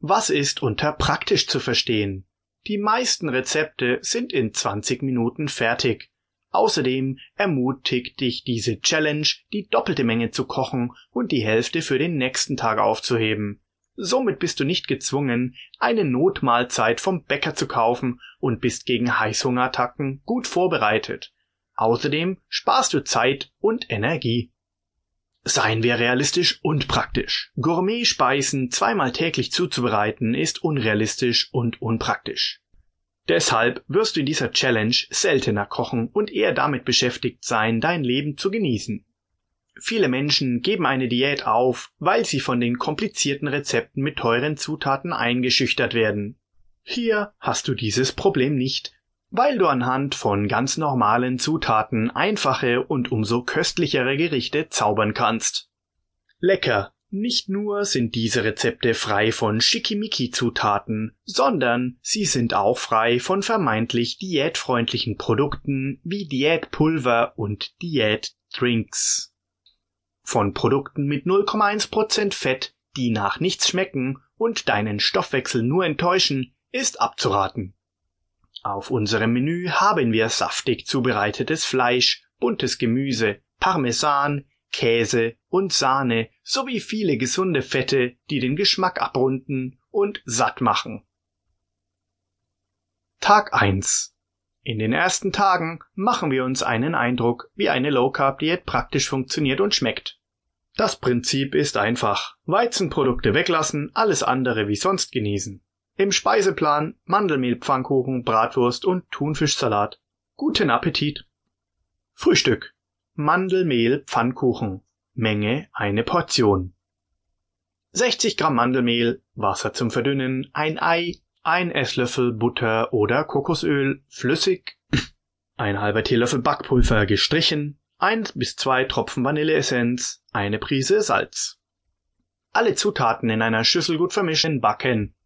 Was ist unter praktisch zu verstehen? Die meisten Rezepte sind in 20 Minuten fertig. Außerdem ermutigt dich diese Challenge, die doppelte Menge zu kochen und die Hälfte für den nächsten Tag aufzuheben. Somit bist du nicht gezwungen, eine Notmahlzeit vom Bäcker zu kaufen und bist gegen Heißhungerattacken gut vorbereitet. Außerdem sparst du Zeit und Energie. Seien wir realistisch und praktisch. Gourmet-Speisen zweimal täglich zuzubereiten ist unrealistisch und unpraktisch. Deshalb wirst du in dieser Challenge seltener kochen und eher damit beschäftigt sein, dein Leben zu genießen. Viele Menschen geben eine Diät auf, weil sie von den komplizierten Rezepten mit teuren Zutaten eingeschüchtert werden. Hier hast du dieses Problem nicht, weil du anhand von ganz normalen Zutaten einfache und umso köstlichere Gerichte zaubern kannst. Lecker, nicht nur sind diese Rezepte frei von Schickimicki-Zutaten, sondern sie sind auch frei von vermeintlich diätfreundlichen Produkten wie Diätpulver und Diätdrinks. Von Produkten mit 0,1% Fett, die nach nichts schmecken und deinen Stoffwechsel nur enttäuschen, ist abzuraten. Auf unserem Menü haben wir saftig zubereitetes Fleisch, buntes Gemüse, Parmesan, Käse und Sahne sowie viele gesunde Fette, die den Geschmack abrunden und satt machen. Tag 1 In den ersten Tagen machen wir uns einen Eindruck, wie eine Low Carb Diät praktisch funktioniert und schmeckt. Das Prinzip ist einfach. Weizenprodukte weglassen, alles andere wie sonst genießen. Im Speiseplan Mandelmehl-Pfannkuchen, Bratwurst und Thunfischsalat. Guten Appetit! Frühstück Mandelmehl Pfannkuchen. Menge eine Portion. 60 Gramm Mandelmehl, Wasser zum Verdünnen, ein Ei, ein Esslöffel Butter oder Kokosöl, flüssig, ein halber Teelöffel Backpulver gestrichen, ein bis zwei Tropfen Vanilleessenz, eine Prise Salz. Alle Zutaten in einer Schüssel gut vermischen, backen.